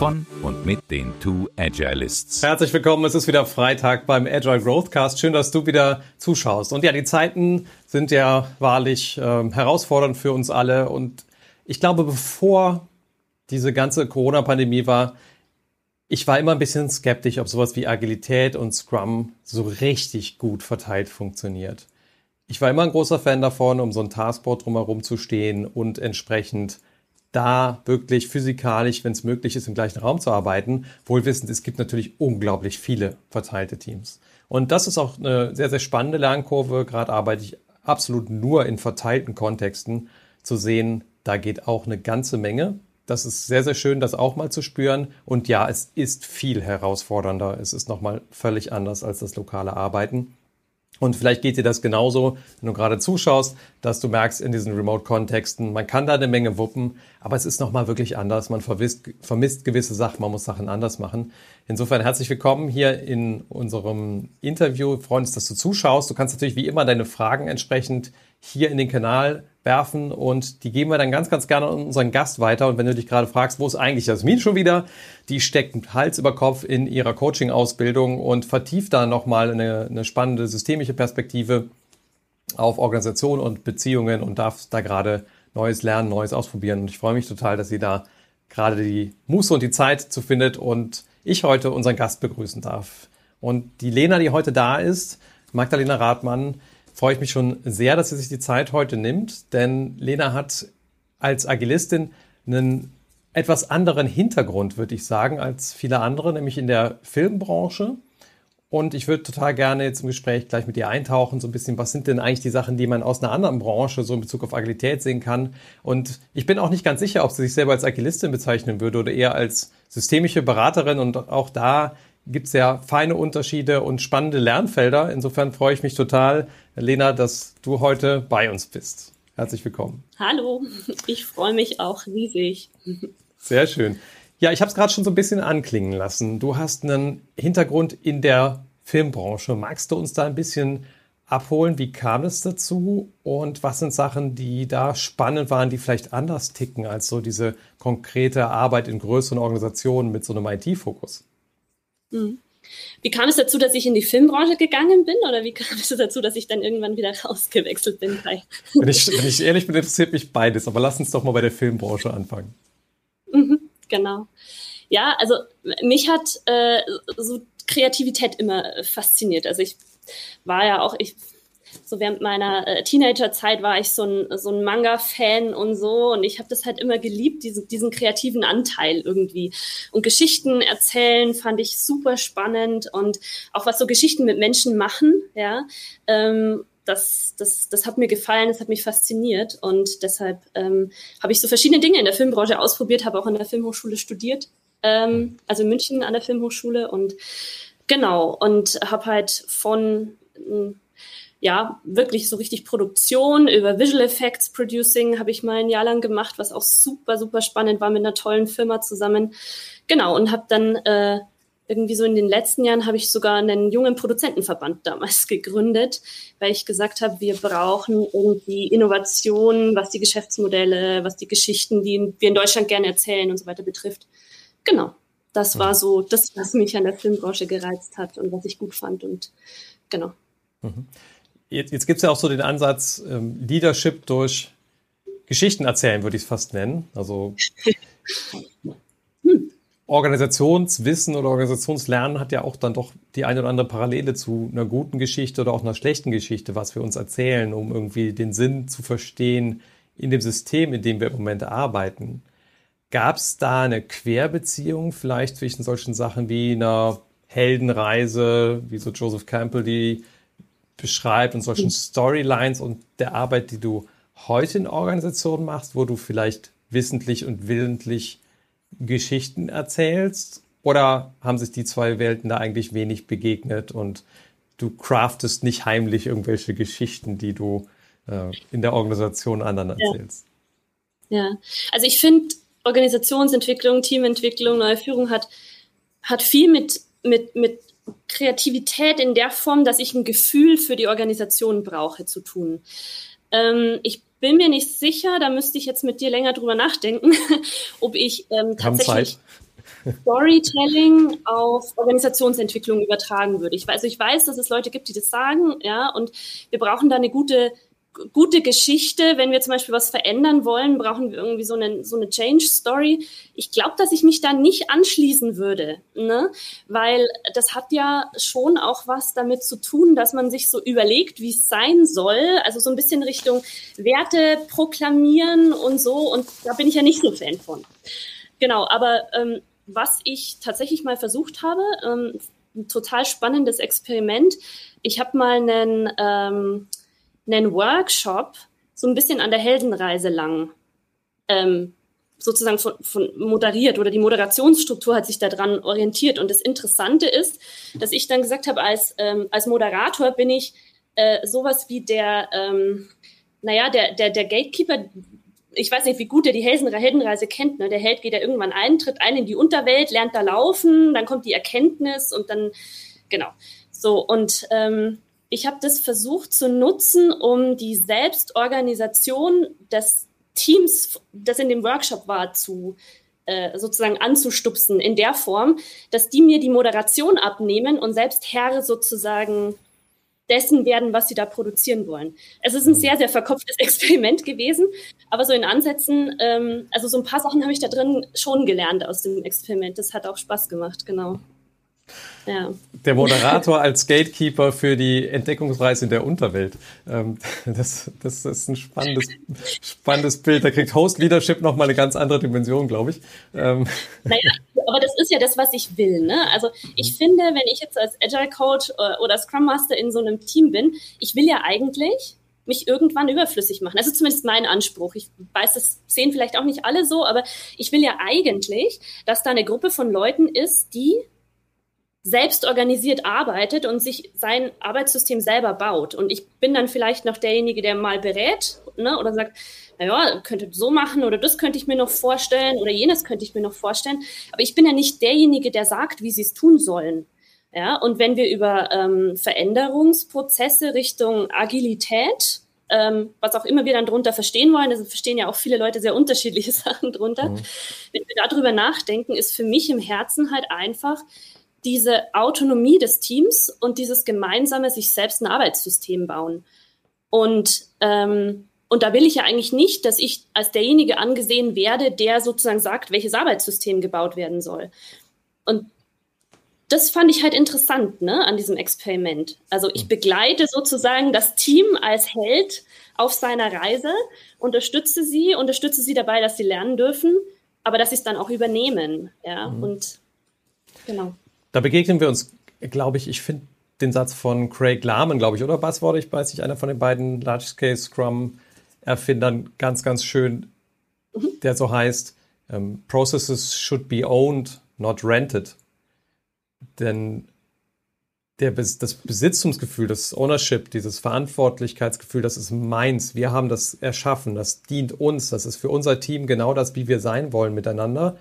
von und mit den Two Agilists. Herzlich willkommen, es ist wieder Freitag beim Agile Growthcast. Schön, dass du wieder zuschaust. Und ja, die Zeiten sind ja wahrlich äh, herausfordernd für uns alle. Und ich glaube, bevor diese ganze Corona-Pandemie war, ich war immer ein bisschen skeptisch, ob sowas wie Agilität und Scrum so richtig gut verteilt funktioniert. Ich war immer ein großer Fan davon, um so ein Taskboard drumherum zu stehen und entsprechend da wirklich physikalisch, wenn es möglich ist, im gleichen Raum zu arbeiten. Wohlwissend, es gibt natürlich unglaublich viele verteilte Teams. Und das ist auch eine sehr, sehr spannende Lernkurve. Gerade arbeite ich absolut nur in verteilten Kontexten zu sehen, da geht auch eine ganze Menge. Das ist sehr, sehr schön, das auch mal zu spüren. Und ja, es ist viel herausfordernder. Es ist nochmal völlig anders als das lokale Arbeiten. Und vielleicht geht dir das genauso, wenn du gerade zuschaust, dass du merkst in diesen Remote-Kontexten, man kann da eine Menge wuppen, aber es ist nochmal wirklich anders. Man vermisst, vermisst gewisse Sachen, man muss Sachen anders machen. Insofern herzlich willkommen hier in unserem Interview. Wir freuen uns, dass du zuschaust. Du kannst natürlich wie immer deine Fragen entsprechend hier in den Kanal werfen und die geben wir dann ganz, ganz gerne an unseren Gast weiter. Und wenn du dich gerade fragst, wo ist eigentlich Jasmin schon wieder? Die steckt Hals über Kopf in ihrer Coaching-Ausbildung und vertieft da nochmal eine, eine spannende systemische Perspektive auf Organisation und Beziehungen und darf da gerade Neues lernen, Neues ausprobieren. Und ich freue mich total, dass sie da gerade die Muße und die Zeit zu findet und ich heute unseren Gast begrüßen darf. Und die Lena, die heute da ist, Magdalena Rathmann, freue ich mich schon sehr, dass sie sich die Zeit heute nimmt, denn Lena hat als Agilistin einen etwas anderen Hintergrund, würde ich sagen, als viele andere, nämlich in der Filmbranche. Und ich würde total gerne jetzt im Gespräch gleich mit ihr eintauchen, so ein bisschen, was sind denn eigentlich die Sachen, die man aus einer anderen Branche so in Bezug auf Agilität sehen kann. Und ich bin auch nicht ganz sicher, ob sie sich selber als Agilistin bezeichnen würde oder eher als systemische Beraterin. Und auch da gibt es ja feine Unterschiede und spannende Lernfelder. Insofern freue ich mich total, Lena, dass du heute bei uns bist. Herzlich willkommen. Hallo, ich freue mich auch riesig. Sehr schön. Ja, ich habe es gerade schon so ein bisschen anklingen lassen. Du hast einen Hintergrund in der Filmbranche. Magst du uns da ein bisschen abholen? Wie kam es dazu? Und was sind Sachen, die da spannend waren, die vielleicht anders ticken als so diese konkrete Arbeit in größeren Organisationen mit so einem IT-Fokus? Mhm. Wie kam es dazu, dass ich in die Filmbranche gegangen bin oder wie kam es dazu, dass ich dann irgendwann wieder rausgewechselt bin? Wenn ich, wenn ich ehrlich bin, interessiert mich beides, aber lass uns doch mal bei der Filmbranche anfangen. Mhm, genau. Ja, also mich hat äh, so Kreativität immer fasziniert. Also ich war ja auch, ich so während meiner äh, Teenagerzeit war ich so ein, so ein Manga-Fan und so. Und ich habe das halt immer geliebt, diesen, diesen kreativen Anteil irgendwie. Und Geschichten erzählen fand ich super spannend. Und auch was so Geschichten mit Menschen machen, ja, ähm, das, das, das hat mir gefallen, das hat mich fasziniert. Und deshalb ähm, habe ich so verschiedene Dinge in der Filmbranche ausprobiert, habe auch an der Filmhochschule studiert, ähm, also in München an der Filmhochschule. Und genau und habe halt von ja, wirklich so richtig Produktion über Visual Effects Producing habe ich mal ein Jahr lang gemacht, was auch super, super spannend war mit einer tollen Firma zusammen. Genau, und habe dann äh, irgendwie so in den letzten Jahren habe ich sogar einen jungen Produzentenverband damals gegründet, weil ich gesagt habe, wir brauchen irgendwie Innovationen, was die Geschäftsmodelle, was die Geschichten, die wir in Deutschland gerne erzählen und so weiter betrifft. Genau, das war so das, was mich an der Filmbranche gereizt hat und was ich gut fand und genau. Mhm. Jetzt, jetzt gibt es ja auch so den Ansatz, ähm, Leadership durch Geschichten erzählen, würde ich es fast nennen. Also Organisationswissen oder Organisationslernen hat ja auch dann doch die eine oder andere Parallele zu einer guten Geschichte oder auch einer schlechten Geschichte, was wir uns erzählen, um irgendwie den Sinn zu verstehen in dem System, in dem wir im Moment arbeiten. Gab es da eine Querbeziehung vielleicht zwischen solchen Sachen wie einer Heldenreise, wie so Joseph Campbell, die beschreibt und solchen Storylines und der Arbeit, die du heute in Organisationen machst, wo du vielleicht wissentlich und willentlich Geschichten erzählst? Oder haben sich die zwei Welten da eigentlich wenig begegnet und du craftest nicht heimlich irgendwelche Geschichten, die du äh, in der Organisation anderen erzählst? Ja, ja. also ich finde, Organisationsentwicklung, Teamentwicklung, neue Führung hat, hat viel mit, mit, mit Kreativität in der Form, dass ich ein Gefühl für die Organisation brauche, zu tun. Ähm, ich bin mir nicht sicher, da müsste ich jetzt mit dir länger drüber nachdenken, ob ich ähm, tatsächlich Storytelling auf Organisationsentwicklung übertragen würde. Ich weiß, also ich weiß, dass es Leute gibt, die das sagen, ja, und wir brauchen da eine gute gute Geschichte. Wenn wir zum Beispiel was verändern wollen, brauchen wir irgendwie so eine, so eine Change-Story. Ich glaube, dass ich mich da nicht anschließen würde, ne? weil das hat ja schon auch was damit zu tun, dass man sich so überlegt, wie es sein soll. Also so ein bisschen Richtung Werte proklamieren und so. Und da bin ich ja nicht so Fan von. Genau, aber ähm, was ich tatsächlich mal versucht habe, ähm, ein total spannendes Experiment. Ich habe mal einen, ähm, einen Workshop so ein bisschen an der Heldenreise lang ähm, sozusagen von, von moderiert oder die Moderationsstruktur hat sich daran orientiert. Und das Interessante ist, dass ich dann gesagt habe, als, ähm, als Moderator bin ich äh, sowas wie der, ähm, naja, der, der, der Gatekeeper, ich weiß nicht, wie gut er die Heldenreise kennt. Ne? Der Held geht ja irgendwann ein, tritt ein in die Unterwelt, lernt da laufen, dann kommt die Erkenntnis und dann, genau. So, und ähm, ich habe das versucht zu nutzen, um die Selbstorganisation des Teams, das in dem Workshop war, zu äh, sozusagen anzustupsen in der Form, dass die mir die Moderation abnehmen und selbst Herr sozusagen dessen werden, was sie da produzieren wollen. Es ist ein sehr, sehr verkopftes Experiment gewesen, aber so in Ansätzen, ähm, also so ein paar Sachen habe ich da drin schon gelernt aus dem Experiment. Das hat auch Spaß gemacht, genau. Ja. Der Moderator als Gatekeeper für die Entdeckungsreise in der Unterwelt. Ähm, das, das ist ein spannendes, spannendes Bild. Da kriegt Host Leadership nochmal eine ganz andere Dimension, glaube ich. Ähm. Naja, aber das ist ja das, was ich will. Ne? Also ich finde, wenn ich jetzt als Agile Coach äh, oder Scrum Master in so einem Team bin, ich will ja eigentlich mich irgendwann überflüssig machen. Das ist zumindest mein Anspruch. Ich weiß, das sehen vielleicht auch nicht alle so, aber ich will ja eigentlich, dass da eine Gruppe von Leuten ist, die selbst organisiert arbeitet und sich sein Arbeitssystem selber baut. Und ich bin dann vielleicht noch derjenige, der mal berät ne, oder sagt, naja, könnte so machen oder das könnte ich mir noch vorstellen oder jenes könnte ich mir noch vorstellen. Aber ich bin ja nicht derjenige, der sagt, wie sie es tun sollen. Ja, und wenn wir über ähm, Veränderungsprozesse Richtung Agilität, ähm, was auch immer wir dann drunter verstehen wollen, das verstehen ja auch viele Leute sehr unterschiedliche Sachen drunter. Mhm. Wenn wir darüber nachdenken, ist für mich im Herzen halt einfach, diese Autonomie des Teams und dieses gemeinsame sich selbst ein Arbeitssystem bauen. Und, ähm, und da will ich ja eigentlich nicht, dass ich als derjenige angesehen werde, der sozusagen sagt, welches Arbeitssystem gebaut werden soll. Und das fand ich halt interessant ne, an diesem Experiment. Also ich begleite sozusagen das Team als Held auf seiner Reise, unterstütze sie, unterstütze sie dabei, dass sie lernen dürfen, aber dass sie es dann auch übernehmen. Ja, mhm. und genau. Da begegnen wir uns, glaube ich, ich finde den Satz von Craig Lahman, glaube ich, oder Buzzword, ich weiß nicht, einer von den beiden Large-Scale Scrum-Erfindern, ganz, ganz schön, mhm. der so heißt, ähm, Processes should be owned, not rented. Denn der, das Besitzungsgefühl, das Ownership, dieses Verantwortlichkeitsgefühl, das ist meins. Wir haben das erschaffen, das dient uns, das ist für unser Team genau das, wie wir sein wollen miteinander.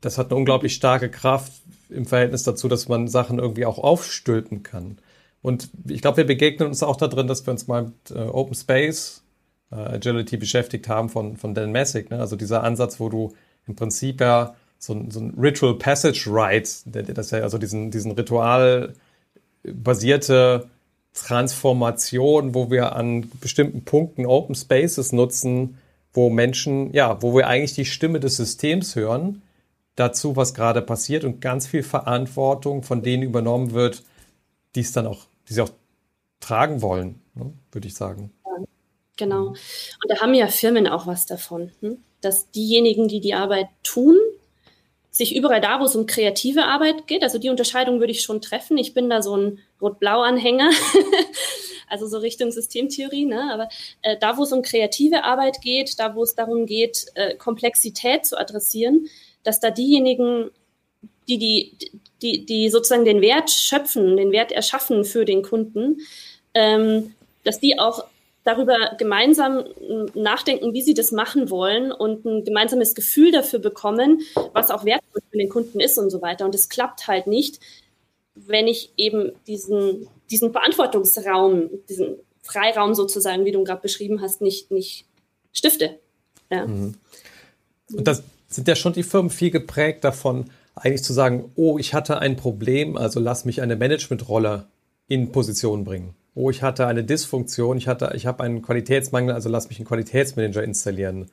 Das hat eine unglaublich starke Kraft im Verhältnis dazu, dass man Sachen irgendwie auch aufstülpen kann. Und ich glaube, wir begegnen uns auch da drin, dass wir uns mal mit äh, Open Space äh, Agility beschäftigt haben von, von Dan Messick. Ne? Also dieser Ansatz, wo du im Prinzip ja so, so ein Ritual Passage Rite, das ja also diesen, diesen Ritual basierte Transformation, wo wir an bestimmten Punkten Open Spaces nutzen, wo Menschen, ja, wo wir eigentlich die Stimme des Systems hören, dazu, was gerade passiert und ganz viel Verantwortung von denen übernommen wird, die es dann auch, die sie auch tragen wollen, ne, würde ich sagen. Genau. Und da haben ja Firmen auch was davon, hm? dass diejenigen, die die Arbeit tun, sich überall da, wo es um kreative Arbeit geht, also die Unterscheidung würde ich schon treffen. Ich bin da so ein Rot-Blau-Anhänger, also so Richtung Systemtheorie, ne? aber äh, da, wo es um kreative Arbeit geht, da, wo es darum geht, äh, Komplexität zu adressieren, dass da diejenigen, die, die, die, die sozusagen den Wert schöpfen, den Wert erschaffen für den Kunden, ähm, dass die auch darüber gemeinsam nachdenken, wie sie das machen wollen und ein gemeinsames Gefühl dafür bekommen, was auch wertvoll für den Kunden ist und so weiter. Und es klappt halt nicht, wenn ich eben diesen, diesen Verantwortungsraum, diesen Freiraum sozusagen, wie du gerade beschrieben hast, nicht, nicht stifte. Ja. Mhm. Und das sind ja schon die Firmen viel geprägt davon, eigentlich zu sagen, oh, ich hatte ein Problem, also lass mich eine Managementrolle in Position bringen oh, ich hatte eine Dysfunktion, ich, hatte, ich habe einen Qualitätsmangel, also lass mich einen Qualitätsmanager installieren.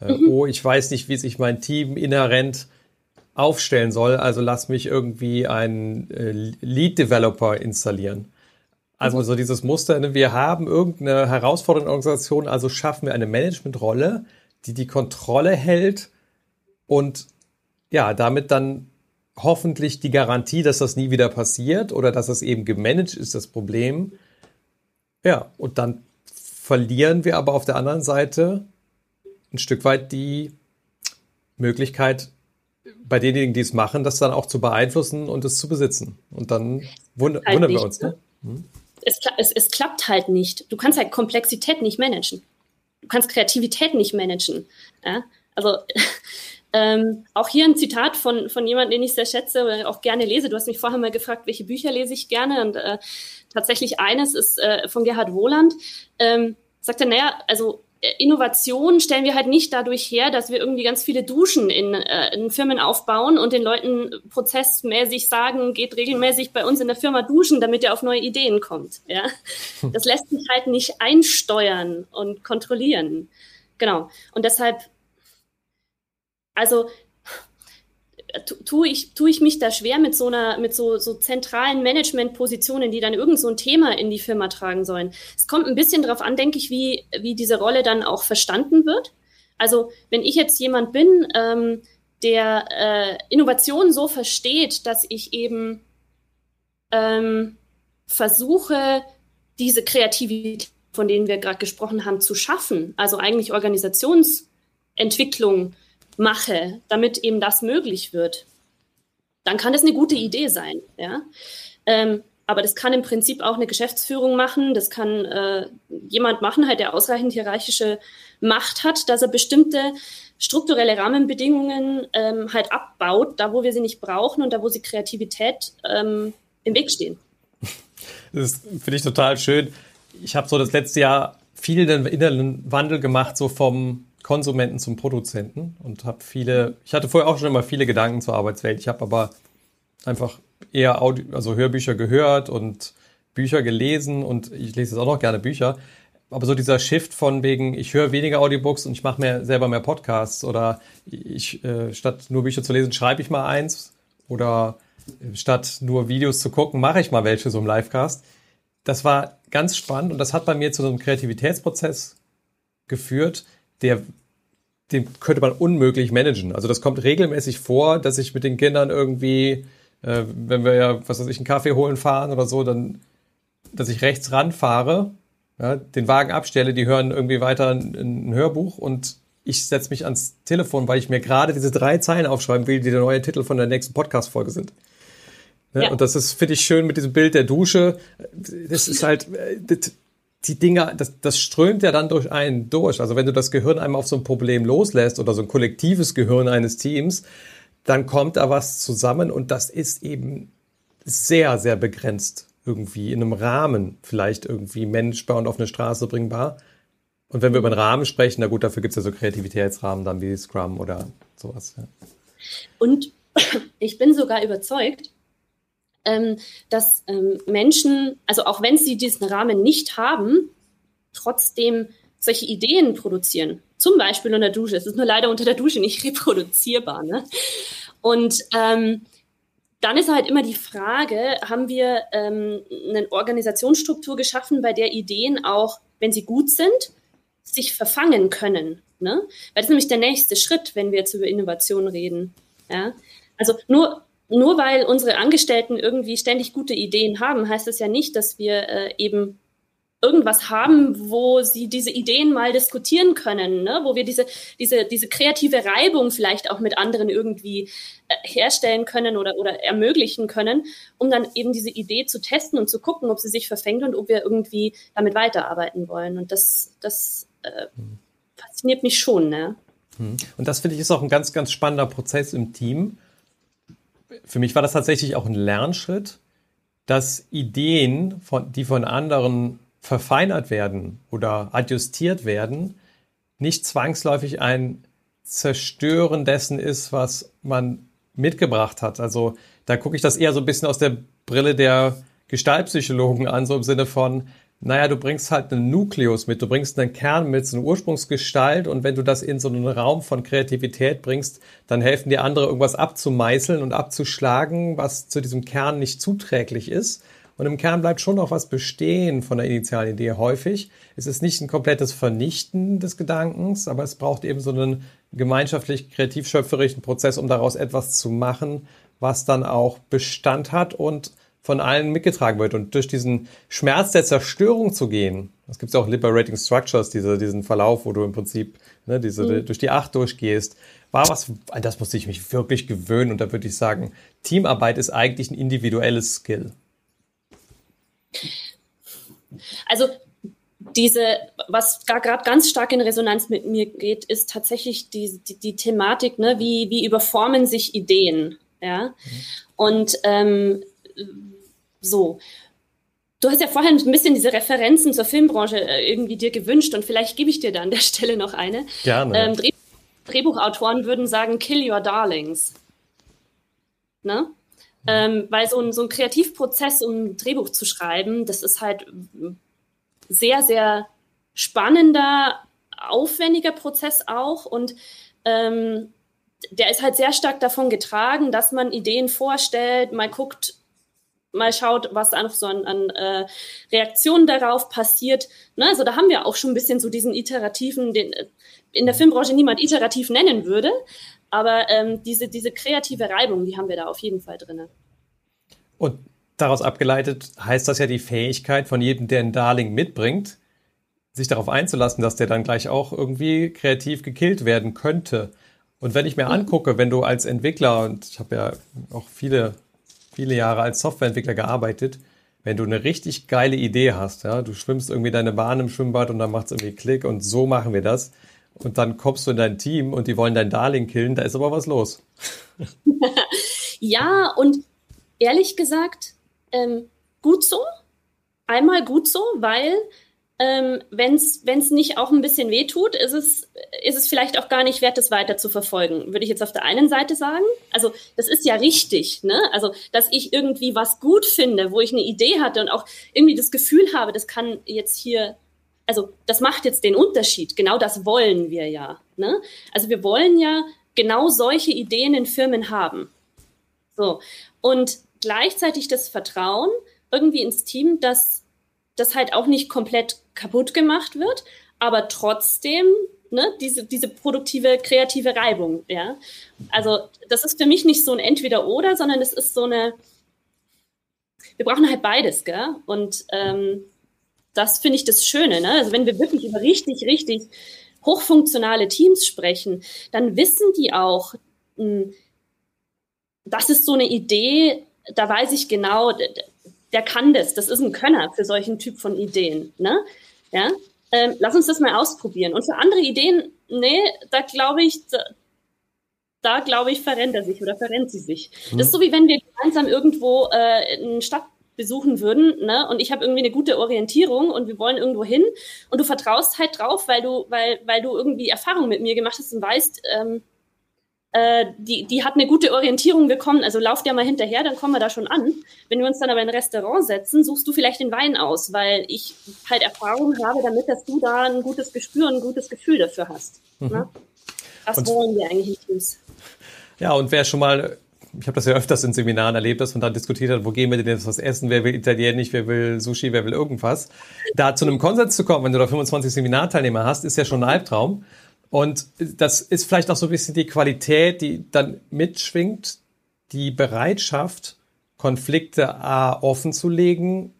Äh, mhm. Oh, ich weiß nicht, wie sich mein Team inhärent aufstellen soll, also lass mich irgendwie einen äh, Lead-Developer installieren. Also mhm. so dieses Muster, ne, wir haben irgendeine herausfordernde Organisation, also schaffen wir eine Managementrolle, die die Kontrolle hält und ja, damit dann hoffentlich die Garantie, dass das nie wieder passiert oder dass das eben gemanagt ist, das Problem, ja, und dann verlieren wir aber auf der anderen Seite ein Stück weit die Möglichkeit, bei denjenigen, die es machen, das dann auch zu beeinflussen und es zu besitzen. Und dann wund halt wundern nicht, wir uns. Ne? Hm? Es, es, es klappt halt nicht. Du kannst halt Komplexität nicht managen. Du kannst Kreativität nicht managen. Ja? Also ähm, auch hier ein Zitat von, von jemandem, den ich sehr schätze oder auch gerne lese. Du hast mich vorher mal gefragt, welche Bücher lese ich gerne. Und äh, tatsächlich eines ist äh, von Gerhard Wohland. Ähm, sagt er, naja, also äh, Innovation stellen wir halt nicht dadurch her, dass wir irgendwie ganz viele Duschen in, äh, in Firmen aufbauen und den Leuten prozessmäßig sagen, geht regelmäßig bei uns in der Firma duschen, damit ihr auf neue Ideen kommt. Ja? Das lässt sich halt nicht einsteuern und kontrollieren. Genau. Und deshalb, also tue ich, tue ich mich da schwer mit so einer, mit so, so zentralen Managementpositionen, die dann irgend so ein Thema in die Firma tragen sollen. Es kommt ein bisschen darauf an, denke ich, wie, wie diese Rolle dann auch verstanden wird. Also, wenn ich jetzt jemand bin, ähm, der äh, Innovation so versteht, dass ich eben ähm, versuche, diese Kreativität, von denen wir gerade gesprochen haben, zu schaffen, also eigentlich Organisationsentwicklung mache, damit eben das möglich wird, dann kann das eine gute Idee sein. Ja? Ähm, aber das kann im Prinzip auch eine Geschäftsführung machen, das kann äh, jemand machen, halt, der ausreichend hierarchische Macht hat, dass er bestimmte strukturelle Rahmenbedingungen ähm, halt abbaut, da wo wir sie nicht brauchen und da wo sie Kreativität ähm, im Weg stehen. Das finde ich total schön. Ich habe so das letzte Jahr viel den inneren Wandel gemacht, so vom Konsumenten zum Produzenten und habe viele, ich hatte vorher auch schon immer viele Gedanken zur Arbeitswelt. Ich habe aber einfach eher Audio, also Hörbücher gehört und Bücher gelesen und ich lese jetzt auch noch gerne Bücher. Aber so dieser Shift von wegen, ich höre weniger Audiobooks und ich mache mir selber mehr Podcasts oder ich äh, statt nur Bücher zu lesen, schreibe ich mal eins oder äh, statt nur Videos zu gucken, mache ich mal welche so im Livecast. Das war ganz spannend und das hat bei mir zu so einem Kreativitätsprozess geführt, der, den könnte man unmöglich managen. Also das kommt regelmäßig vor, dass ich mit den Kindern irgendwie, äh, wenn wir ja, was weiß ich, einen Kaffee holen fahren oder so, dann, dass ich rechts ranfahre, ja, den Wagen abstelle, die hören irgendwie weiter ein, ein Hörbuch und ich setze mich ans Telefon, weil ich mir gerade diese drei Zeilen aufschreiben will, die der neue Titel von der nächsten Podcast-Folge sind. Ja, ja. Und das ist, finde ich, schön mit diesem Bild der Dusche. Das ist halt, äh, das, die Dinger, das, das strömt ja dann durch einen durch. Also wenn du das Gehirn einmal auf so ein Problem loslässt oder so ein kollektives Gehirn eines Teams, dann kommt da was zusammen und das ist eben sehr, sehr begrenzt irgendwie in einem Rahmen vielleicht irgendwie menschbar und auf eine Straße bringbar. Und wenn wir über einen Rahmen sprechen, na gut, dafür gibt es ja so Kreativitätsrahmen dann wie Scrum oder sowas. Ja. Und ich bin sogar überzeugt, ähm, dass ähm, Menschen, also auch wenn sie diesen Rahmen nicht haben, trotzdem solche Ideen produzieren. Zum Beispiel unter der Dusche. Es ist nur leider unter der Dusche nicht reproduzierbar. Ne? Und ähm, dann ist halt immer die Frage, haben wir ähm, eine Organisationsstruktur geschaffen, bei der Ideen auch, wenn sie gut sind, sich verfangen können. Ne? Weil das ist nämlich der nächste Schritt, wenn wir jetzt über Innovation reden. Ja? Also nur nur weil unsere Angestellten irgendwie ständig gute Ideen haben, heißt das ja nicht, dass wir äh, eben irgendwas haben, wo sie diese Ideen mal diskutieren können, ne? wo wir diese, diese, diese kreative Reibung vielleicht auch mit anderen irgendwie äh, herstellen können oder, oder ermöglichen können, um dann eben diese Idee zu testen und zu gucken, ob sie sich verfängt und ob wir irgendwie damit weiterarbeiten wollen. Und das, das äh, fasziniert mich schon. Ne? Hm. Und das finde ich ist auch ein ganz, ganz spannender Prozess im Team. Für mich war das tatsächlich auch ein Lernschritt, dass Ideen, von, die von anderen verfeinert werden oder adjustiert werden, nicht zwangsläufig ein Zerstören dessen ist, was man mitgebracht hat. Also da gucke ich das eher so ein bisschen aus der Brille der Gestaltpsychologen an, so im Sinne von, naja, du bringst halt einen Nukleus mit, du bringst einen Kern mit, so eine Ursprungsgestalt und wenn du das in so einen Raum von Kreativität bringst, dann helfen dir andere irgendwas abzumeißeln und abzuschlagen, was zu diesem Kern nicht zuträglich ist. Und im Kern bleibt schon noch was bestehen von der initialen Idee häufig. Es ist nicht ein komplettes Vernichten des Gedankens, aber es braucht eben so einen gemeinschaftlich kreativ-schöpferischen Prozess, um daraus etwas zu machen, was dann auch Bestand hat und von allen mitgetragen wird. Und durch diesen Schmerz der Zerstörung zu gehen, es gibt ja auch Liberating Structures, diese, diesen Verlauf, wo du im Prinzip ne, diese, mhm. durch die Acht durchgehst, war was, an das musste ich mich wirklich gewöhnen. Und da würde ich sagen, Teamarbeit ist eigentlich ein individuelles Skill. Also diese, was gerade ganz stark in Resonanz mit mir geht, ist tatsächlich die, die, die Thematik, ne, wie, wie überformen sich Ideen. Ja? Mhm. Und ähm, so. Du hast ja vorhin ein bisschen diese Referenzen zur Filmbranche äh, irgendwie dir gewünscht und vielleicht gebe ich dir da an der Stelle noch eine. Gerne. Ähm, Dreh Drehbuchautoren würden sagen, kill your darlings. Ne? Ähm, weil so ein, so ein Kreativprozess, um ein Drehbuch zu schreiben, das ist halt sehr, sehr spannender, aufwendiger Prozess auch und ähm, der ist halt sehr stark davon getragen, dass man Ideen vorstellt, mal guckt, mal schaut, was da noch so an, an äh, Reaktionen darauf passiert. Ne? Also da haben wir auch schon ein bisschen so diesen iterativen, den äh, in der Filmbranche niemand iterativ nennen würde, aber ähm, diese, diese kreative Reibung, die haben wir da auf jeden Fall drin. Und daraus abgeleitet heißt das ja die Fähigkeit von jedem, der ein Darling mitbringt, sich darauf einzulassen, dass der dann gleich auch irgendwie kreativ gekillt werden könnte. Und wenn ich mir mhm. angucke, wenn du als Entwickler, und ich habe ja auch viele, viele Jahre als Softwareentwickler gearbeitet, wenn du eine richtig geile Idee hast, ja, du schwimmst irgendwie deine Bahn im Schwimmbad und dann macht es irgendwie Klick und so machen wir das, und dann kommst du in dein Team und die wollen dein Darling killen, da ist aber was los. ja, und ehrlich gesagt, ähm, gut so. Einmal gut so, weil ähm, wenn es nicht auch ein bisschen wehtut, ist es, ist es vielleicht auch gar nicht wert, das weiter zu verfolgen, würde ich jetzt auf der einen Seite sagen. Also das ist ja richtig, ne? Also dass ich irgendwie was gut finde, wo ich eine Idee hatte und auch irgendwie das Gefühl habe, das kann jetzt hier also das macht jetzt den Unterschied. Genau das wollen wir ja. Ne? Also wir wollen ja genau solche Ideen in Firmen haben. So. Und gleichzeitig das Vertrauen irgendwie ins Team, dass das halt auch nicht komplett kaputt gemacht wird, aber trotzdem ne, diese, diese produktive, kreative Reibung. Ja? Also das ist für mich nicht so ein Entweder-Oder, sondern es ist so eine, wir brauchen halt beides, gell? Und ähm, das finde ich das Schöne. Ne? Also wenn wir wirklich über richtig, richtig hochfunktionale Teams sprechen, dann wissen die auch, hm, das ist so eine Idee, da weiß ich genau, der kann das, das ist ein Könner für solchen Typ von Ideen. Ne? Ja? Ähm, lass uns das mal ausprobieren. Und für andere Ideen, nee, da glaube ich, da, da glaube ich, verrennt er sich oder verrennt sie sich. Mhm. Das ist so wie wenn wir gemeinsam irgendwo äh, eine Stadt besuchen würden, ne? Und ich habe irgendwie eine gute Orientierung und wir wollen irgendwo hin und du vertraust halt drauf, weil du, weil, weil du irgendwie Erfahrung mit mir gemacht hast und weißt, ähm, äh, die, die hat eine gute Orientierung bekommen, also lauf dir mal hinterher, dann kommen wir da schon an. Wenn wir uns dann aber in ein Restaurant setzen, suchst du vielleicht den Wein aus, weil ich halt Erfahrung habe damit, dass du da ein gutes Gespür und ein gutes Gefühl dafür hast. Mhm. Ne? Das und, wollen wir eigentlich in Teams. Ja, und wer schon mal ich habe das ja öfters in Seminaren erlebt, dass man da diskutiert hat, wo gehen wir denn jetzt was essen, wer will Italienisch, wer will Sushi, wer will irgendwas. Da zu einem Konsens zu kommen, wenn du da 25 Seminarteilnehmer hast, ist ja schon ein Albtraum. Und das ist vielleicht auch so ein bisschen die Qualität, die dann mitschwingt, die Bereitschaft, Konflikte A offen zu legen,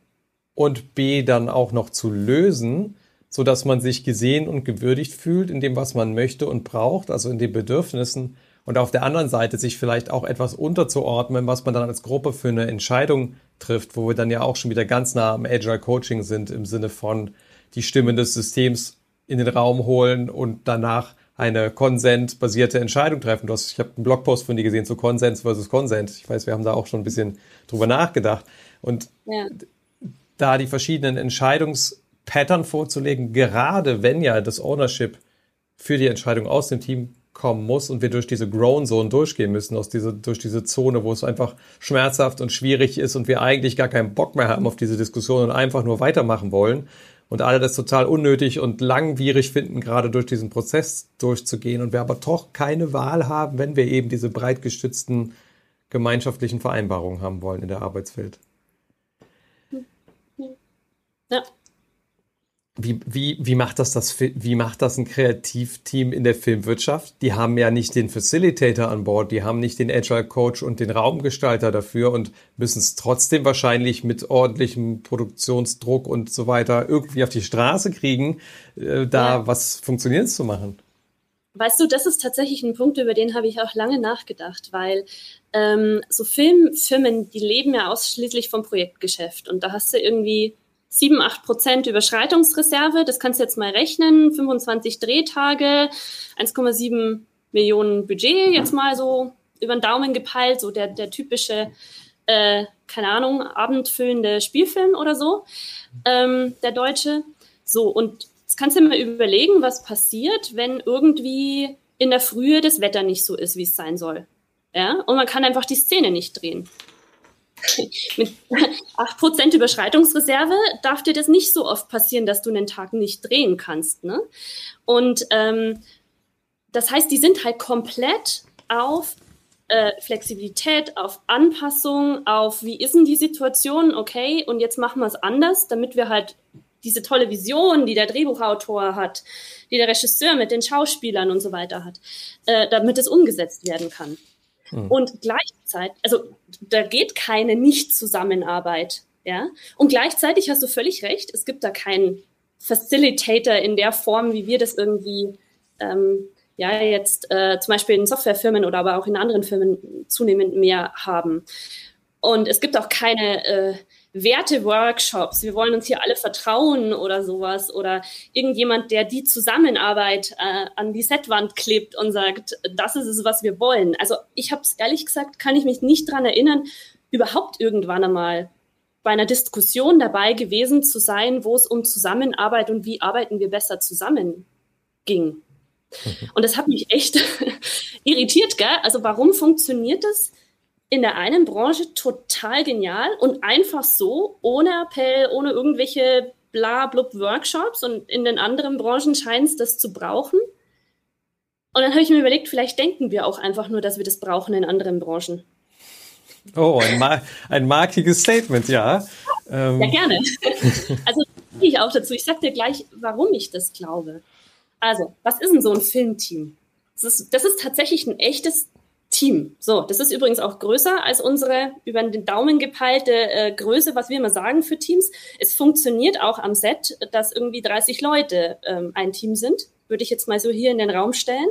und B dann auch noch zu lösen, so dass man sich gesehen und gewürdigt fühlt in dem, was man möchte und braucht, also in den Bedürfnissen. Und auf der anderen Seite sich vielleicht auch etwas unterzuordnen, was man dann als Gruppe für eine Entscheidung trifft, wo wir dann ja auch schon wieder ganz nah am Agile Coaching sind im Sinne von die Stimmen des Systems in den Raum holen und danach eine konsentbasierte Entscheidung treffen. Du hast, ich habe einen Blogpost von dir gesehen zu Konsens versus Konsent. Ich weiß, wir haben da auch schon ein bisschen drüber nachgedacht. Und ja. da die verschiedenen Entscheidungspattern vorzulegen, gerade wenn ja das Ownership für die Entscheidung aus dem Team kommen muss und wir durch diese Grown Zone durchgehen müssen, aus diese, durch diese Zone, wo es einfach schmerzhaft und schwierig ist und wir eigentlich gar keinen Bock mehr haben auf diese Diskussion und einfach nur weitermachen wollen, und alle das total unnötig und langwierig finden, gerade durch diesen Prozess durchzugehen und wir aber doch keine Wahl haben, wenn wir eben diese breit gestützten gemeinschaftlichen Vereinbarungen haben wollen in der Arbeitswelt. Ja. Wie, wie, wie, macht das das, wie macht das ein Kreativteam in der Filmwirtschaft? Die haben ja nicht den Facilitator an Bord, die haben nicht den Agile Coach und den Raumgestalter dafür und müssen es trotzdem wahrscheinlich mit ordentlichem Produktionsdruck und so weiter irgendwie auf die Straße kriegen, äh, da ja. was funktioniert zu machen. Weißt du, das ist tatsächlich ein Punkt, über den habe ich auch lange nachgedacht, weil ähm, so Filmfirmen, die leben ja ausschließlich vom Projektgeschäft und da hast du irgendwie 7, 8 Prozent Überschreitungsreserve. Das kannst du jetzt mal rechnen. 25 Drehtage, 1,7 Millionen Budget, jetzt mal so über den Daumen gepeilt, so der, der typische, äh, keine Ahnung, abendfüllende Spielfilm oder so, ähm, der deutsche. So, und jetzt kannst du dir mal überlegen, was passiert, wenn irgendwie in der Frühe das Wetter nicht so ist, wie es sein soll. Ja, und man kann einfach die Szene nicht drehen. Mit 8% Überschreitungsreserve darf dir das nicht so oft passieren, dass du einen Tag nicht drehen kannst. Ne? Und ähm, das heißt, die sind halt komplett auf äh, Flexibilität, auf Anpassung, auf wie ist denn die Situation, okay, und jetzt machen wir es anders, damit wir halt diese tolle Vision, die der Drehbuchautor hat, die der Regisseur mit den Schauspielern und so weiter hat, äh, damit es umgesetzt werden kann. Mhm. Und gleichzeitig, also da geht keine Nicht-Zusammenarbeit. Ja? Und gleichzeitig hast du völlig recht, es gibt da keinen Facilitator in der Form, wie wir das irgendwie ähm, ja jetzt äh, zum Beispiel in Softwarefirmen oder aber auch in anderen Firmen zunehmend mehr haben. Und es gibt auch keine äh, Werte-Workshops, wir wollen uns hier alle vertrauen oder sowas oder irgendjemand, der die Zusammenarbeit äh, an die Setwand klebt und sagt, das ist es, was wir wollen. Also ich habe es ehrlich gesagt, kann ich mich nicht dran erinnern, überhaupt irgendwann einmal bei einer Diskussion dabei gewesen zu sein, wo es um Zusammenarbeit und wie arbeiten wir besser zusammen ging. Und das hat mich echt irritiert, gell? Also warum funktioniert das? In der einen Branche total genial und einfach so, ohne Appell, ohne irgendwelche bla blub Workshops und in den anderen Branchen scheint es das zu brauchen. Und dann habe ich mir überlegt, vielleicht denken wir auch einfach nur, dass wir das brauchen in anderen Branchen. Oh, ein, mar ein markiges Statement, ja. Ähm. Ja, gerne. Also ich auch dazu. Ich sage dir gleich, warum ich das glaube. Also, was ist denn so ein Filmteam? Das ist, das ist tatsächlich ein echtes Team. So, das ist übrigens auch größer als unsere über den Daumen gepeilte äh, Größe, was wir immer sagen für Teams. Es funktioniert auch am Set, dass irgendwie 30 Leute ähm, ein Team sind, würde ich jetzt mal so hier in den Raum stellen.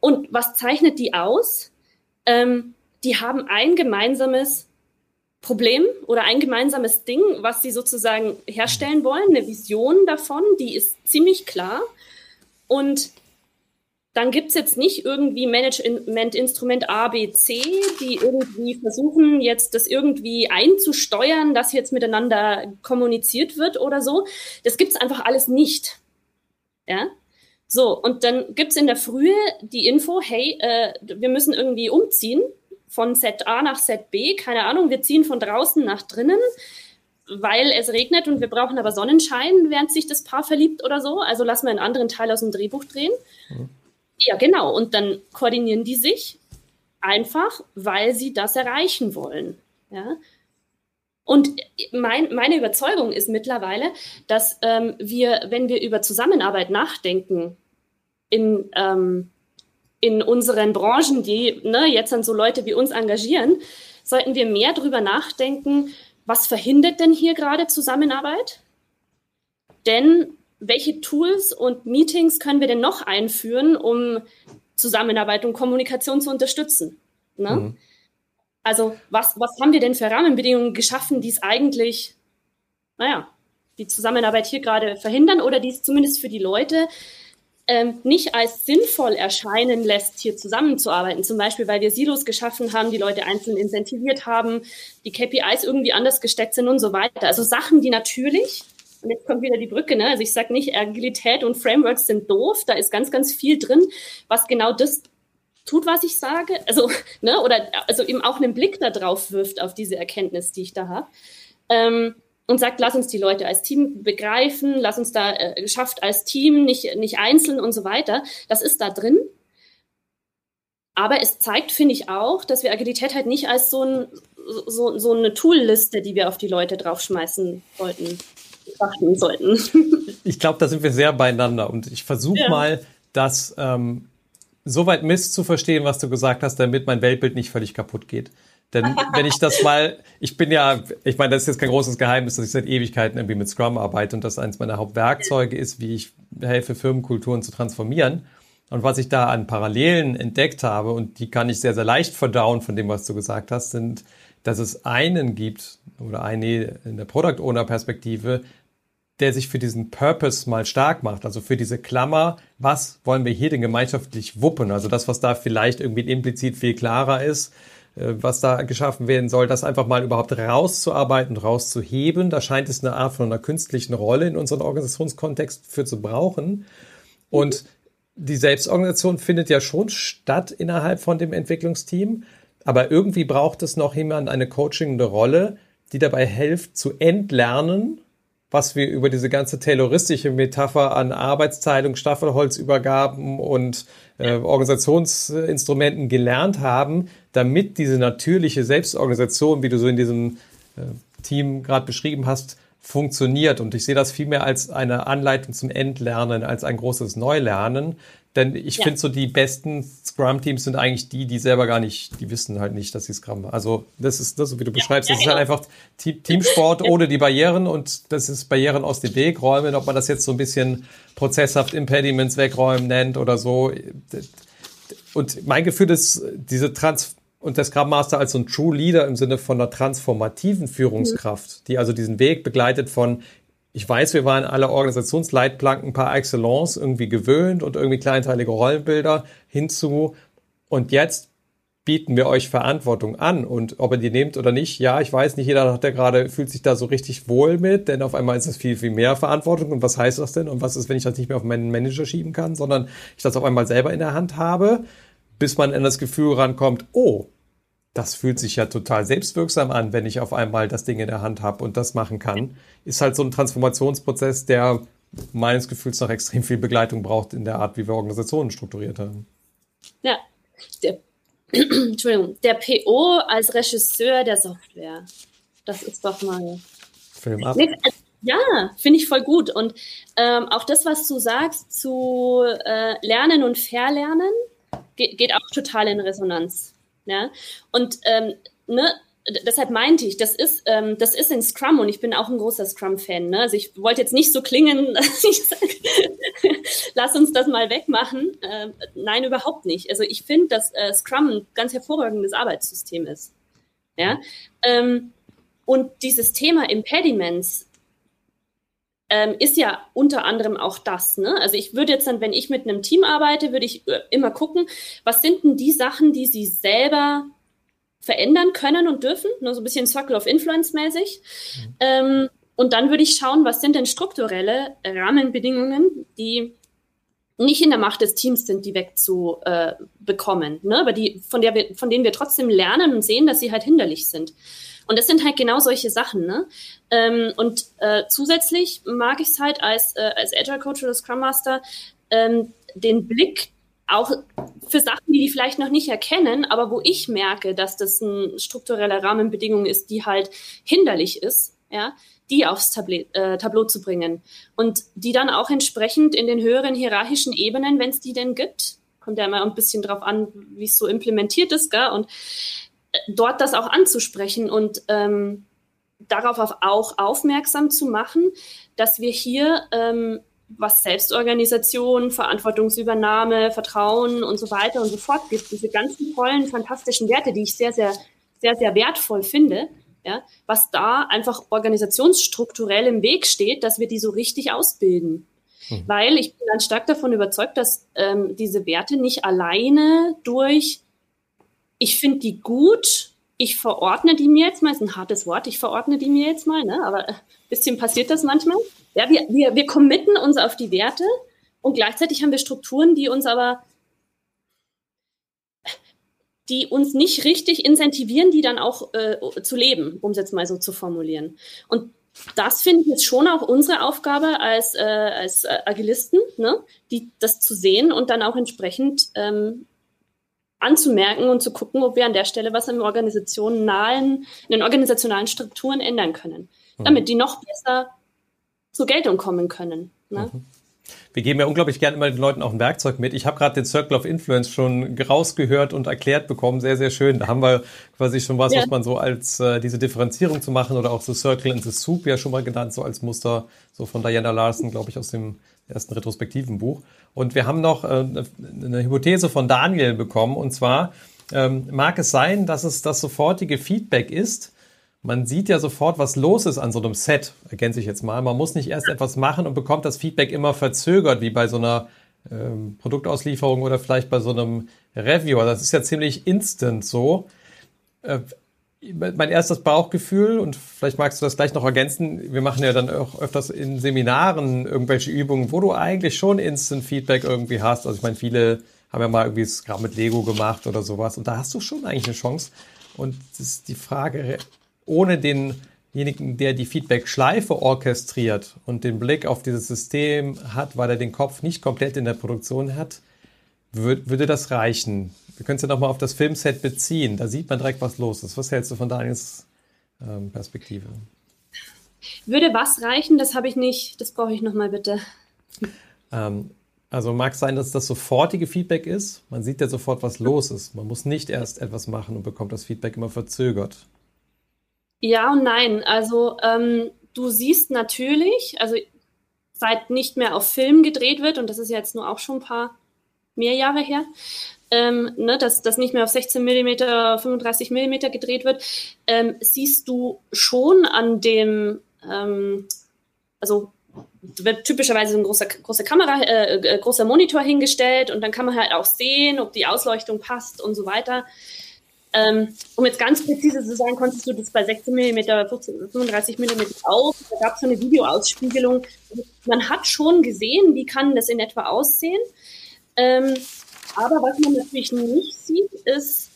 Und was zeichnet die aus? Ähm, die haben ein gemeinsames Problem oder ein gemeinsames Ding, was sie sozusagen herstellen wollen, eine Vision davon, die ist ziemlich klar. Und dann gibt es jetzt nicht irgendwie Management-Instrument A, B, C, die irgendwie versuchen, jetzt das irgendwie einzusteuern, dass jetzt miteinander kommuniziert wird oder so. Das gibt es einfach alles nicht. Ja. So, und dann gibt es in der Frühe die Info, hey, äh, wir müssen irgendwie umziehen von Set A nach Set B, keine Ahnung, wir ziehen von draußen nach drinnen, weil es regnet und wir brauchen aber Sonnenschein, während sich das Paar verliebt oder so. Also lassen wir einen anderen Teil aus dem Drehbuch drehen. Mhm. Ja, genau. Und dann koordinieren die sich einfach, weil sie das erreichen wollen. Ja? Und mein, meine Überzeugung ist mittlerweile, dass ähm, wir, wenn wir über Zusammenarbeit nachdenken, in, ähm, in unseren Branchen, die ne, jetzt dann so Leute wie uns engagieren, sollten wir mehr darüber nachdenken, was verhindert denn hier gerade Zusammenarbeit? Denn welche Tools und Meetings können wir denn noch einführen, um Zusammenarbeit und Kommunikation zu unterstützen? Ne? Mhm. Also was, was haben wir denn für Rahmenbedingungen geschaffen, die es eigentlich, naja, die Zusammenarbeit hier gerade verhindern oder die es zumindest für die Leute ähm, nicht als sinnvoll erscheinen lässt, hier zusammenzuarbeiten. Zum Beispiel, weil wir Silos geschaffen haben, die Leute einzeln incentiviert haben, die KPIs irgendwie anders gesteckt sind und so weiter. Also Sachen, die natürlich, und jetzt kommt wieder die Brücke, ne? also ich sage nicht, Agilität und Frameworks sind doof, da ist ganz, ganz viel drin, was genau das tut, was ich sage, also, ne, oder also eben auch einen Blick darauf wirft, auf diese Erkenntnis, die ich da habe. Ähm, und sagt, lass uns die Leute als Team begreifen, lass uns da äh, schafft als Team, nicht, nicht einzeln und so weiter. Das ist da drin. Aber es zeigt, finde ich auch, dass wir Agilität halt nicht als so, ein, so, so eine Toolliste, die wir auf die Leute draufschmeißen sollten, betrachten sollten. Ich glaube, da sind wir sehr beieinander und ich versuche ja. mal, das ähm, so weit misszuverstehen, was du gesagt hast, damit mein Weltbild nicht völlig kaputt geht. Denn wenn ich das mal, ich bin ja, ich meine, das ist jetzt kein großes Geheimnis, dass ich seit Ewigkeiten irgendwie mit Scrum arbeite und das eines meiner Hauptwerkzeuge ist, wie ich helfe, Firmenkulturen zu transformieren. Und was ich da an Parallelen entdeckt habe, und die kann ich sehr, sehr leicht verdauen von dem, was du gesagt hast, sind, dass es einen gibt, oder eine in der Product Owner Perspektive, der sich für diesen Purpose mal stark macht, also für diese Klammer, was wollen wir hier denn gemeinschaftlich wuppen? Also das, was da vielleicht irgendwie implizit viel klarer ist, äh, was da geschaffen werden soll, das einfach mal überhaupt rauszuarbeiten, rauszuheben. Da scheint es eine Art von einer künstlichen Rolle in unserem Organisationskontext für zu brauchen. Und die Selbstorganisation findet ja schon statt innerhalb von dem Entwicklungsteam. Aber irgendwie braucht es noch jemand eine coachingende Rolle, die dabei hilft zu entlernen, was wir über diese ganze tayloristische Metapher an Arbeitsteilung, Staffelholzübergaben und äh, Organisationsinstrumenten gelernt haben, damit diese natürliche Selbstorganisation, wie du so in diesem äh, Team gerade beschrieben hast, funktioniert. Und ich sehe das vielmehr als eine Anleitung zum Entlernen, als ein großes Neulernen. Denn ich ja. finde so, die besten Scrum-Teams sind eigentlich die, die selber gar nicht, die wissen halt nicht, dass sie Scrum Also das ist das, wie du beschreibst, ja, ja, das ist halt genau. einfach Teamsport ohne die Barrieren und das ist Barrieren aus dem Weg räumen, ob man das jetzt so ein bisschen prozesshaft Impediments wegräumen nennt oder so. Und mein Gefühl ist, diese Trans und der Scrum Master als so ein True Leader im Sinne von einer transformativen Führungskraft, die also diesen Weg begleitet von ich weiß, wir waren alle Organisationsleitplanken par excellence irgendwie gewöhnt und irgendwie kleinteilige Rollenbilder hinzu. Und jetzt bieten wir euch Verantwortung an. Und ob ihr die nehmt oder nicht, ja, ich weiß, nicht jeder hat ja gerade, fühlt sich da so richtig wohl mit, denn auf einmal ist es viel, viel mehr Verantwortung. Und was heißt das denn? Und was ist, wenn ich das nicht mehr auf meinen Manager schieben kann, sondern ich das auf einmal selber in der Hand habe, bis man in das Gefühl rankommt, oh, das fühlt sich ja total selbstwirksam an, wenn ich auf einmal das Ding in der Hand habe und das machen kann. Ist halt so ein Transformationsprozess, der meines Gefühls nach extrem viel Begleitung braucht in der Art, wie wir Organisationen strukturiert haben. Ja, der, Entschuldigung, der PO als Regisseur der Software. Das ist doch mal. Film ab. Also, ja, finde ich voll gut. Und ähm, auch das, was du sagst zu äh, Lernen und Verlernen, geht, geht auch total in Resonanz ja? Und ähm, ne, deshalb meinte ich, das ist, ähm, das ist in Scrum und ich bin auch ein großer Scrum-Fan. Ne? Also ich wollte jetzt nicht so klingen, dass ich sage, lass uns das mal wegmachen. Äh, nein, überhaupt nicht. Also ich finde, dass äh, Scrum ein ganz hervorragendes Arbeitssystem ist. Ja? Ähm, und dieses Thema Impediments ähm, ist ja unter anderem auch das. Ne? Also ich würde jetzt dann, wenn ich mit einem Team arbeite, würde ich äh, immer gucken, was sind denn die Sachen, die sie selber verändern können und dürfen, nur so ein bisschen Circle of Influence mäßig. Mhm. Ähm, und dann würde ich schauen, was sind denn strukturelle Rahmenbedingungen, die nicht in der Macht des Teams sind, die wegzubekommen, äh, ne? aber die, von, der wir, von denen wir trotzdem lernen und sehen, dass sie halt hinderlich sind. Und das sind halt genau solche Sachen. Ne? Ähm, und äh, zusätzlich mag ich es halt als, äh, als Agile Coach oder Scrum Master, ähm, den Blick auch für Sachen, die die vielleicht noch nicht erkennen, aber wo ich merke, dass das eine strukturelle Rahmenbedingung ist, die halt hinderlich ist, ja, die aufs Tablet, äh, Tableau zu bringen und die dann auch entsprechend in den höheren hierarchischen Ebenen, wenn es die denn gibt, kommt ja immer ein bisschen drauf an, wie es so implementiert ist, gell? und dort das auch anzusprechen und ähm, darauf auch aufmerksam zu machen, dass wir hier ähm, was Selbstorganisation, Verantwortungsübernahme, Vertrauen und so weiter und so fort gibt, diese ganzen tollen, fantastischen Werte, die ich sehr, sehr, sehr, sehr wertvoll finde, ja, was da einfach organisationsstrukturell im Weg steht, dass wir die so richtig ausbilden. Mhm. Weil ich bin ganz stark davon überzeugt, dass ähm, diese Werte nicht alleine durch, ich finde die gut, ich verordne die mir jetzt mal, ist ein hartes Wort, ich verordne die mir jetzt mal, ne? aber ein bisschen passiert das manchmal. Ja, wir, wir, wir committen uns auf die Werte und gleichzeitig haben wir Strukturen, die uns aber, die uns nicht richtig incentivieren, die dann auch äh, zu leben, um es jetzt mal so zu formulieren. Und das finde ich jetzt schon auch unsere Aufgabe als, äh, als äh, Agilisten, ne? die, das zu sehen und dann auch entsprechend ähm, anzumerken und zu gucken, ob wir an der Stelle was in, organisationalen, in den organisationalen Strukturen ändern können, mhm. damit die noch besser zur Geltung kommen können. Ne? Mhm. Wir geben ja unglaublich gerne immer den Leuten auch ein Werkzeug mit. Ich habe gerade den Circle of Influence schon rausgehört und erklärt bekommen. Sehr, sehr schön. Da haben wir quasi schon was, ja. was man so als äh, diese Differenzierung zu machen oder auch so Circle in the Soup ja schon mal genannt, so als Muster, so von Diana Larsen, glaube ich, aus dem ersten retrospektiven Buch. Und wir haben noch äh, eine Hypothese von Daniel bekommen. Und zwar ähm, mag es sein, dass es das sofortige Feedback ist, man sieht ja sofort, was los ist an so einem Set, ergänze ich jetzt mal. Man muss nicht erst etwas machen und bekommt das Feedback immer verzögert, wie bei so einer ähm, Produktauslieferung oder vielleicht bei so einem Reviewer. Das ist ja ziemlich instant so. Äh, mein erstes Bauchgefühl, und vielleicht magst du das gleich noch ergänzen, wir machen ja dann auch öfters in Seminaren irgendwelche Übungen, wo du eigentlich schon Instant Feedback irgendwie hast. Also ich meine, viele haben ja mal irgendwie Scrum mit Lego gemacht oder sowas und da hast du schon eigentlich eine Chance. Und das ist die Frage, ohne denjenigen, der die Feedback-Schleife orchestriert und den Blick auf dieses System hat, weil er den Kopf nicht komplett in der Produktion hat, würde das reichen? Wir können es ja nochmal auf das Filmset beziehen. Da sieht man direkt, was los ist. Was hältst du von Daniels ähm, Perspektive? Würde was reichen? Das habe ich nicht. Das brauche ich nochmal bitte. Ähm, also mag es sein, dass das sofortige Feedback ist. Man sieht ja sofort, was los ist. Man muss nicht erst etwas machen und bekommt das Feedback immer verzögert. Ja und nein. Also ähm, du siehst natürlich, also seit nicht mehr auf Film gedreht wird, und das ist jetzt nur auch schon ein paar mehr Jahre her, ähm, ne, dass das nicht mehr auf 16 mm, 35 mm gedreht wird, ähm, siehst du schon an dem, ähm, also wird typischerweise ein großer, große Kamera, äh, äh, großer Monitor hingestellt und dann kann man halt auch sehen, ob die Ausleuchtung passt und so weiter. Ähm, um jetzt ganz präzise zu sein, konntest du das bei 16 mm, 35 mm auch. Da gab es so eine Videoausspiegelung. Man hat schon gesehen, wie kann das in etwa aussehen. Ähm, aber was man natürlich nicht sieht, ist,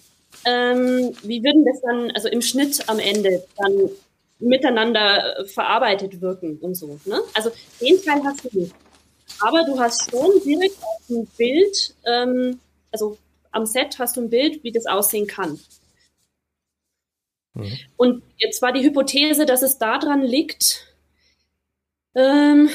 ähm, wie würden das dann, also im Schnitt am Ende dann miteinander verarbeitet wirken und so. Ne? Also den Teil hast du nicht. Aber du hast schon direkt auf dem Bild, ähm, also am Set hast du ein Bild, wie das aussehen kann. Mhm. Und jetzt war die Hypothese, dass es daran liegt, ähm,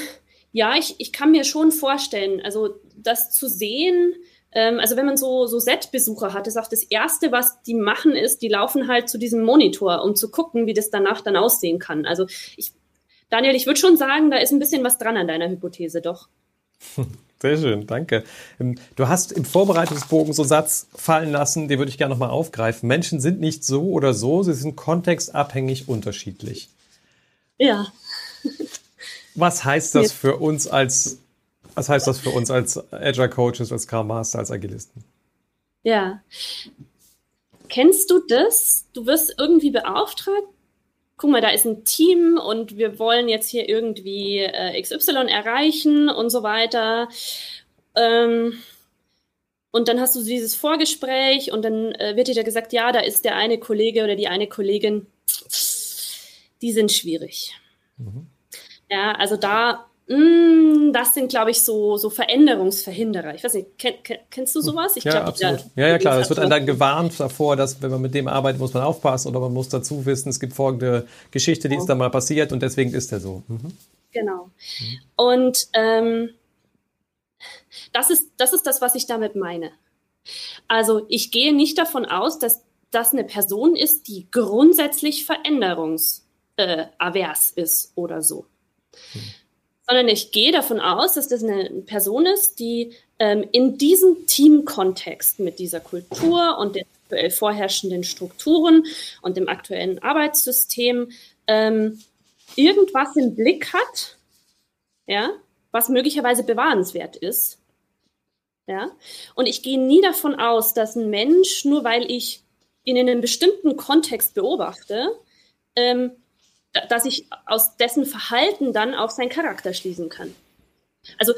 ja, ich, ich kann mir schon vorstellen, also das zu sehen, ähm, also wenn man so, so Set-Besucher hat, ist auch das Erste, was die machen, ist, die laufen halt zu diesem Monitor, um zu gucken, wie das danach dann aussehen kann. Also ich, Daniel, ich würde schon sagen, da ist ein bisschen was dran an deiner Hypothese, doch. Sehr schön, danke. Ähm, du hast im Vorbereitungsbogen so einen Satz fallen lassen, den würde ich gerne nochmal aufgreifen. Menschen sind nicht so oder so, sie sind kontextabhängig unterschiedlich. Ja. Was heißt das für uns als, was heißt das für uns als Agile Coaches, als Scrum Master, als Agilisten? Ja. Kennst du das? Du wirst irgendwie beauftragt, guck mal, da ist ein Team und wir wollen jetzt hier irgendwie äh, XY erreichen und so weiter. Ähm, und dann hast du dieses Vorgespräch und dann äh, wird dir da gesagt, ja, da ist der eine Kollege oder die eine Kollegin, die sind schwierig. Mhm. Ja, also da das sind, glaube ich, so, so Veränderungsverhinderer. Ich weiß nicht, kenn, kennst du sowas? Ich ja, glaub, absolut. Ja, ja, klar. Es wird dann gewarnt davor, dass, wenn man mit dem arbeitet, muss man aufpassen oder man muss dazu wissen, es gibt folgende Geschichte, die ist da mal passiert und deswegen ist er so. Mhm. Genau. Mhm. Und ähm, das, ist, das ist das, was ich damit meine. Also ich gehe nicht davon aus, dass das eine Person ist, die grundsätzlich veränderungsfreudig äh, ist oder so. Hm. Sondern ich gehe davon aus, dass das eine Person ist, die ähm, in diesem Teamkontext mit dieser Kultur und den aktuell vorherrschenden Strukturen und dem aktuellen Arbeitssystem ähm, irgendwas im Blick hat, ja, was möglicherweise bewahrenswert ist. Ja? Und ich gehe nie davon aus, dass ein Mensch, nur weil ich ihn in einem bestimmten Kontext beobachte, ähm, dass ich aus dessen Verhalten dann auf seinen Charakter schließen kann. Also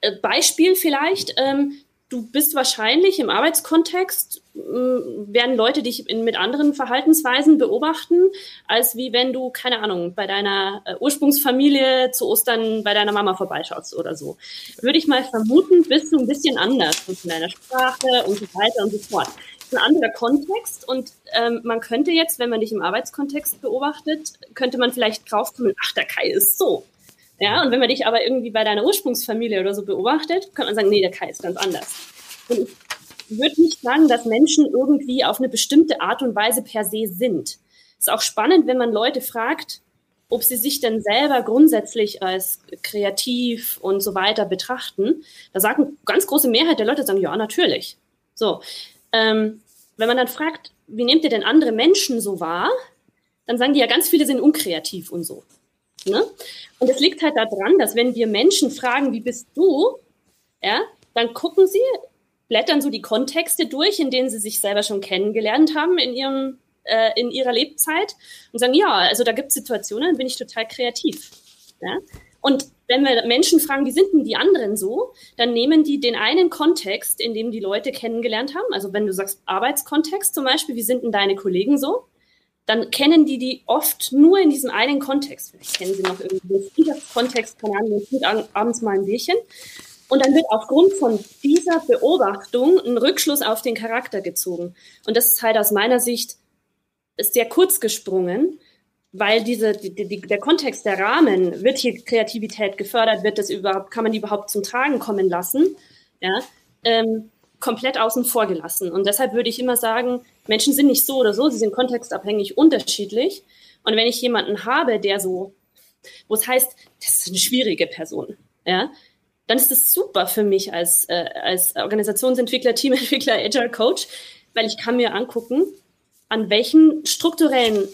äh, Beispiel vielleicht, ähm, du bist wahrscheinlich im Arbeitskontext, äh, werden Leute dich in, mit anderen Verhaltensweisen beobachten, als wie wenn du, keine Ahnung, bei deiner äh, Ursprungsfamilie zu Ostern bei deiner Mama vorbeischaust oder so. Würde ich mal vermuten, bist du ein bisschen anders von deiner Sprache und so weiter und so fort. Ein anderer Kontext und ähm, man könnte jetzt, wenn man dich im Arbeitskontext beobachtet, könnte man vielleicht draufkommen, ach, der Kai ist so. Ja, und wenn man dich aber irgendwie bei deiner Ursprungsfamilie oder so beobachtet, könnte man sagen, nee, der Kai ist ganz anders. Und ich würde nicht sagen, dass Menschen irgendwie auf eine bestimmte Art und Weise per se sind. Ist auch spannend, wenn man Leute fragt, ob sie sich denn selber grundsätzlich als kreativ und so weiter betrachten. Da sagen ganz große Mehrheit der Leute sagen, ja, natürlich. So. Ähm, wenn man dann fragt, wie nehmt ihr denn andere Menschen so wahr? Dann sagen die ja, ganz viele sind unkreativ und so. Ne? Und es liegt halt daran, dass wenn wir Menschen fragen, wie bist du, ja, dann gucken sie, blättern so die Kontexte durch, in denen sie sich selber schon kennengelernt haben in ihrem äh, in ihrer Lebzeit und sagen, ja, also da gibt es Situationen, bin ich total kreativ. Ja? Und wenn wir Menschen fragen, wie sind denn die anderen so, dann nehmen die den einen Kontext, in dem die Leute kennengelernt haben. Also wenn du sagst Arbeitskontext zum Beispiel, wie sind denn deine Kollegen so? dann kennen die die oft nur in diesem einen Kontext. Vielleicht kennen sie noch irgendwie den Kontext, keine Ahnung, abends mal ein Bierchen. Und dann wird aufgrund von dieser Beobachtung ein Rückschluss auf den Charakter gezogen. Und das ist halt aus meiner Sicht sehr kurz gesprungen, weil diese, die, die, der Kontext, der Rahmen, wird hier Kreativität gefördert, wird das überhaupt, kann man die überhaupt zum Tragen kommen lassen, ja, ähm, komplett außen vor gelassen. Und deshalb würde ich immer sagen, Menschen sind nicht so oder so, sie sind kontextabhängig unterschiedlich. Und wenn ich jemanden habe, der so, wo es heißt, das ist eine schwierige Person, ja, dann ist das super für mich als, äh, als Organisationsentwickler, Teamentwickler, Agile Coach, weil ich kann mir angucken, an welchen strukturellen,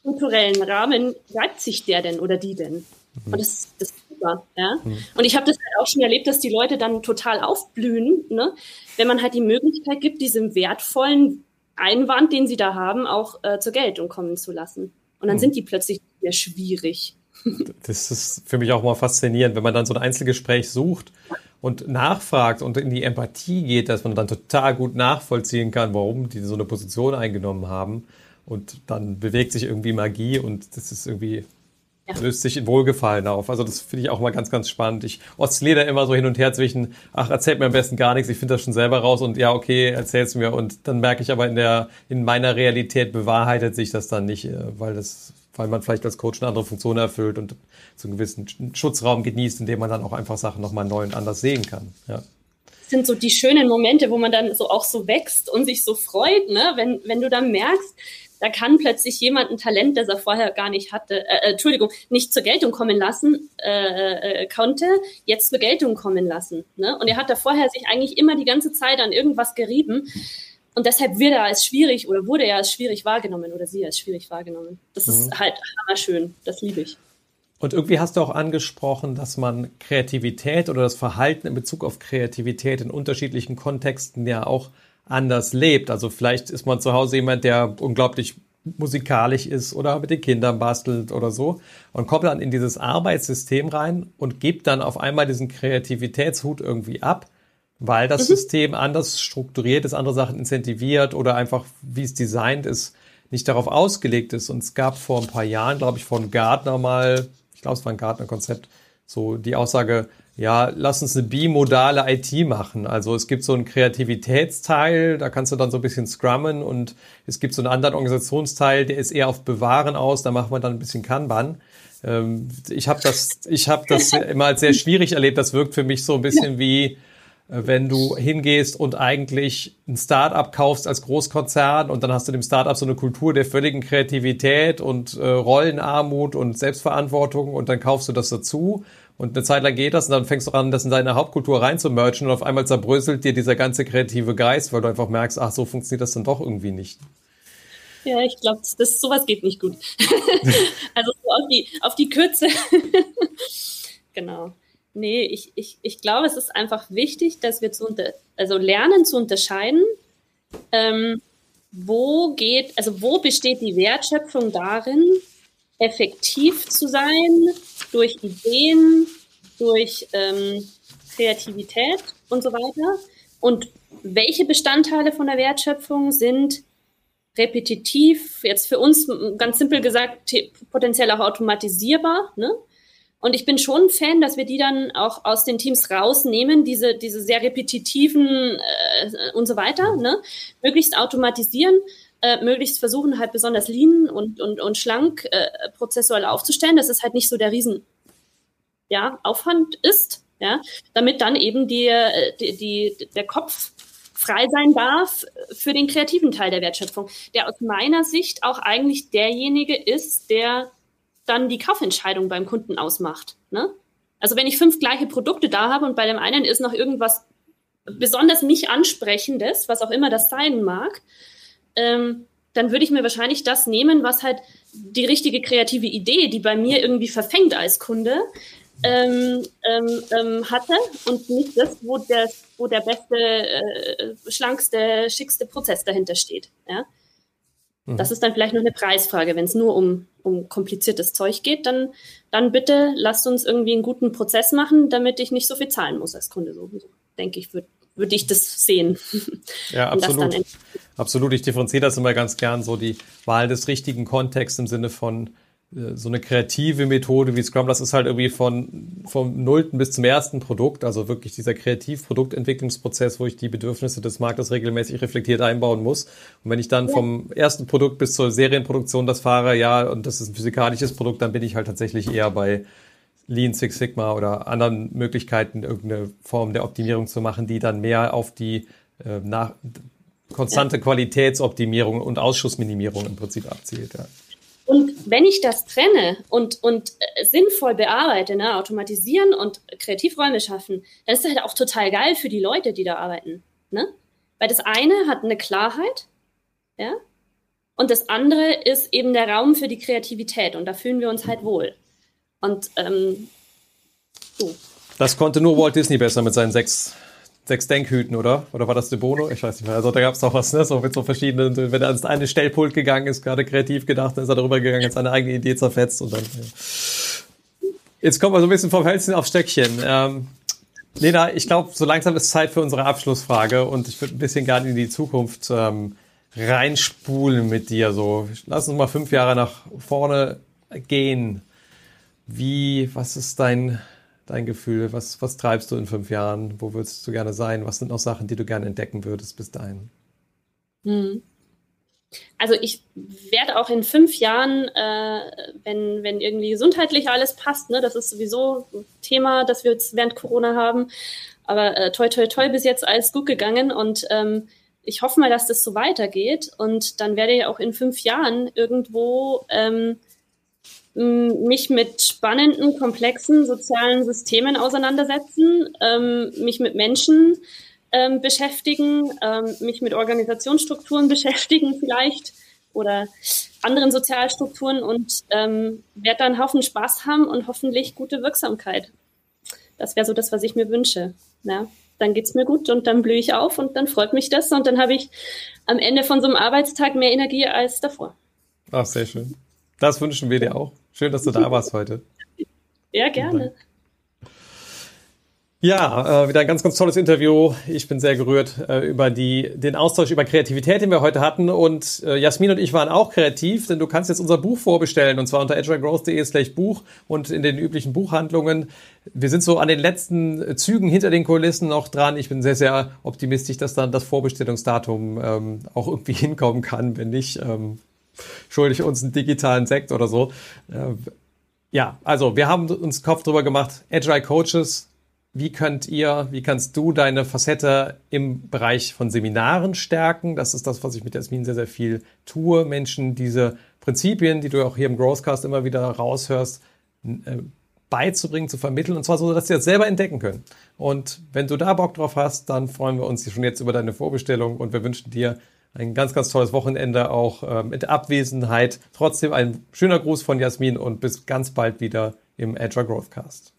strukturellen Rahmen reibt sich der denn oder die denn? Und das, das ist super. Ja? Mhm. Und ich habe das halt auch schon erlebt, dass die Leute dann total aufblühen, ne? wenn man halt die Möglichkeit gibt, diesem wertvollen Einwand, den sie da haben, auch äh, zur Geltung kommen zu lassen. Und dann mhm. sind die plötzlich sehr schwierig. Das ist für mich auch mal faszinierend, wenn man dann so ein Einzelgespräch sucht und nachfragt und in die Empathie geht, dass man dann total gut nachvollziehen kann, warum die so eine Position eingenommen haben. Und dann bewegt sich irgendwie Magie und das ist irgendwie löst sich in Wohlgefallen auf. Also das finde ich auch mal ganz, ganz spannend. Ich oszilliere da immer so hin und her zwischen, ach, erzählt mir am besten gar nichts, ich finde das schon selber raus und ja, okay, erzähl's mir. Und dann merke ich aber in der, in meiner Realität bewahrheitet sich das dann nicht, äh, weil das, weil man vielleicht als Coach eine andere Funktion erfüllt und so einen gewissen Schutzraum genießt, in dem man dann auch einfach Sachen nochmal neu und anders sehen kann. Ja sind so die schönen Momente, wo man dann so auch so wächst und sich so freut, ne? wenn, wenn du dann merkst, da kann plötzlich jemand ein Talent, das er vorher gar nicht hatte, äh, äh, Entschuldigung, nicht zur Geltung kommen lassen äh, äh, konnte, jetzt zur Geltung kommen lassen. Ne? Und er hat da vorher sich eigentlich immer die ganze Zeit an irgendwas gerieben. Und deshalb wird er als schwierig oder wurde er als schwierig wahrgenommen oder sie als schwierig wahrgenommen. Das mhm. ist halt hammerschön. Das liebe ich. Und irgendwie hast du auch angesprochen, dass man Kreativität oder das Verhalten in Bezug auf Kreativität in unterschiedlichen Kontexten ja auch anders lebt. Also vielleicht ist man zu Hause jemand, der unglaublich musikalisch ist oder mit den Kindern bastelt oder so und kommt dann in dieses Arbeitssystem rein und gibt dann auf einmal diesen Kreativitätshut irgendwie ab, weil das mhm. System anders strukturiert ist, andere Sachen incentiviert oder einfach, wie es designt ist, nicht darauf ausgelegt ist. Und es gab vor ein paar Jahren, glaube ich, von Gartner mal, ich glaube, es war ein Gartner-Konzept, so die Aussage, ja, lass uns eine bimodale IT machen. Also es gibt so einen Kreativitätsteil, da kannst du dann so ein bisschen scrummen und es gibt so einen anderen Organisationsteil, der ist eher auf Bewahren aus, da machen wir dann ein bisschen Kanban. Ähm, ich habe das, ich habe das immer als sehr schwierig erlebt. Das wirkt für mich so ein bisschen wie äh, wenn du hingehst und eigentlich ein Startup kaufst als Großkonzern und dann hast du dem Startup so eine Kultur der völligen Kreativität und äh, Rollenarmut und Selbstverantwortung und dann kaufst du das dazu und eine Zeit lang geht das und dann fängst du an, das in deine Hauptkultur reinzumerchen und auf einmal zerbröselt dir dieser ganze kreative Geist, weil du einfach merkst, ach, so funktioniert das dann doch irgendwie nicht. Ja, ich glaube, das, sowas geht nicht gut. also so auf die, auf die Kürze. genau. Nee, ich, ich, ich glaube, es ist einfach wichtig, dass wir zu unter, also lernen zu unterscheiden, ähm, wo geht, also wo besteht die Wertschöpfung darin, effektiv zu sein durch Ideen, durch ähm, Kreativität und so weiter. Und welche Bestandteile von der Wertschöpfung sind repetitiv, jetzt für uns ganz simpel gesagt, potenziell auch automatisierbar. Ne? Und ich bin schon ein Fan, dass wir die dann auch aus den Teams rausnehmen, diese, diese sehr repetitiven äh, und so weiter, ne? möglichst automatisieren, äh, möglichst versuchen halt besonders lean und, und, und schlank äh, prozessual aufzustellen, dass es halt nicht so der riesen ja, Aufwand ist, ja, damit dann eben die, äh, die, die, der Kopf frei sein darf für den kreativen Teil der Wertschöpfung, der aus meiner Sicht auch eigentlich derjenige ist, der dann die Kaufentscheidung beim Kunden ausmacht. Ne? Also wenn ich fünf gleiche Produkte da habe und bei dem einen ist noch irgendwas besonders mich ansprechendes, was auch immer das sein mag, ähm, dann würde ich mir wahrscheinlich das nehmen, was halt die richtige kreative Idee, die bei mir irgendwie verfängt als Kunde, ähm, ähm, ähm, hatte und nicht das, wo der, wo der beste, äh, schlankste, schickste Prozess dahinter steht. Ja? Mhm. Das ist dann vielleicht noch eine Preisfrage. Wenn es nur um, um kompliziertes Zeug geht, dann, dann bitte lasst uns irgendwie einen guten Prozess machen, damit ich nicht so viel zahlen muss als Kunde. So, so denke ich, würde würd ich das sehen. Ja, absolut. Absolut. Ich differenziere das immer ganz gern, so die Wahl des richtigen Kontexts im Sinne von, äh, so eine kreative Methode wie Scrum, das ist halt irgendwie von, vom Nullten bis zum ersten Produkt, also wirklich dieser Kreativproduktentwicklungsprozess, wo ich die Bedürfnisse des Marktes regelmäßig reflektiert einbauen muss. Und wenn ich dann vom ersten Produkt bis zur Serienproduktion das fahre, ja, und das ist ein physikalisches Produkt, dann bin ich halt tatsächlich eher bei Lean Six Sigma oder anderen Möglichkeiten, irgendeine Form der Optimierung zu machen, die dann mehr auf die äh, nach, konstante ja. Qualitätsoptimierung und Ausschussminimierung im Prinzip abzielt. Ja. Und wenn ich das trenne und, und äh, sinnvoll bearbeite, ne, automatisieren und Kreativräume schaffen, dann ist das halt auch total geil für die Leute, die da arbeiten. Ne? Weil das eine hat eine Klarheit, ja, und das andere ist eben der Raum für die Kreativität und da fühlen wir uns halt wohl. Und ähm, so. Das konnte nur Walt Disney besser mit seinen sechs sechs Denkhüten, oder? Oder war das De Bono? Ich weiß nicht mehr. Also da gab es doch was, ne? So mit so verschiedenen, wenn er ans eine Stellpult gegangen ist, gerade kreativ gedacht, dann ist er darüber gegangen, hat seine eigene Idee zerfetzt und dann. Ja. Jetzt kommen wir so ein bisschen vom Hölzchen auf Stöckchen. Ähm, Lena, ich glaube, so langsam ist Zeit für unsere Abschlussfrage und ich würde ein bisschen gerne in die Zukunft ähm, reinspulen mit dir. So, lass uns mal fünf Jahre nach vorne gehen. Wie, was ist dein dein Gefühl? Was, was treibst du in fünf Jahren? Wo würdest du gerne sein? Was sind noch Sachen, die du gerne entdecken würdest bis dahin? Hm. Also ich werde auch in fünf Jahren, äh, wenn, wenn irgendwie gesundheitlich alles passt, ne, das ist sowieso ein Thema, das wir jetzt während Corona haben, aber äh, toi toi toi bis jetzt alles gut gegangen und ähm, ich hoffe mal, dass das so weitergeht und dann werde ich auch in fünf Jahren irgendwo ähm, mich mit spannenden, komplexen sozialen Systemen auseinandersetzen, ähm, mich mit Menschen ähm, beschäftigen, ähm, mich mit Organisationsstrukturen beschäftigen vielleicht oder anderen Sozialstrukturen und ähm, werde dann einen Haufen Spaß haben und hoffentlich gute Wirksamkeit. Das wäre so das, was ich mir wünsche. Ja, dann geht's mir gut und dann blühe ich auf und dann freut mich das und dann habe ich am Ende von so einem Arbeitstag mehr Energie als davor. Ach, sehr schön. Das wünschen wir dir auch. Schön, dass du da warst heute. Ja, gerne. Ja, äh, wieder ein ganz, ganz tolles Interview. Ich bin sehr gerührt äh, über die, den Austausch über Kreativität, den wir heute hatten. Und äh, Jasmin und ich waren auch kreativ, denn du kannst jetzt unser Buch vorbestellen und zwar unter agilegrowth.de slash Buch und in den üblichen Buchhandlungen. Wir sind so an den letzten Zügen hinter den Kulissen noch dran. Ich bin sehr, sehr optimistisch, dass dann das Vorbestellungsdatum ähm, auch irgendwie hinkommen kann. Wenn nicht, ähm, schuldig uns einen digitalen Sekt oder so. Äh, ja, also wir haben uns Kopf drüber gemacht. Agile Coaches wie könnt ihr, wie kannst du deine Facette im Bereich von Seminaren stärken? Das ist das, was ich mit Jasmin sehr, sehr viel tue. Menschen diese Prinzipien, die du auch hier im Growthcast immer wieder raushörst, äh, beizubringen, zu vermitteln und zwar so, dass sie das selber entdecken können. Und wenn du da Bock drauf hast, dann freuen wir uns schon jetzt über deine Vorbestellung und wir wünschen dir ein ganz, ganz tolles Wochenende auch äh, mit Abwesenheit. Trotzdem ein schöner Gruß von Jasmin und bis ganz bald wieder im Agile Growthcast.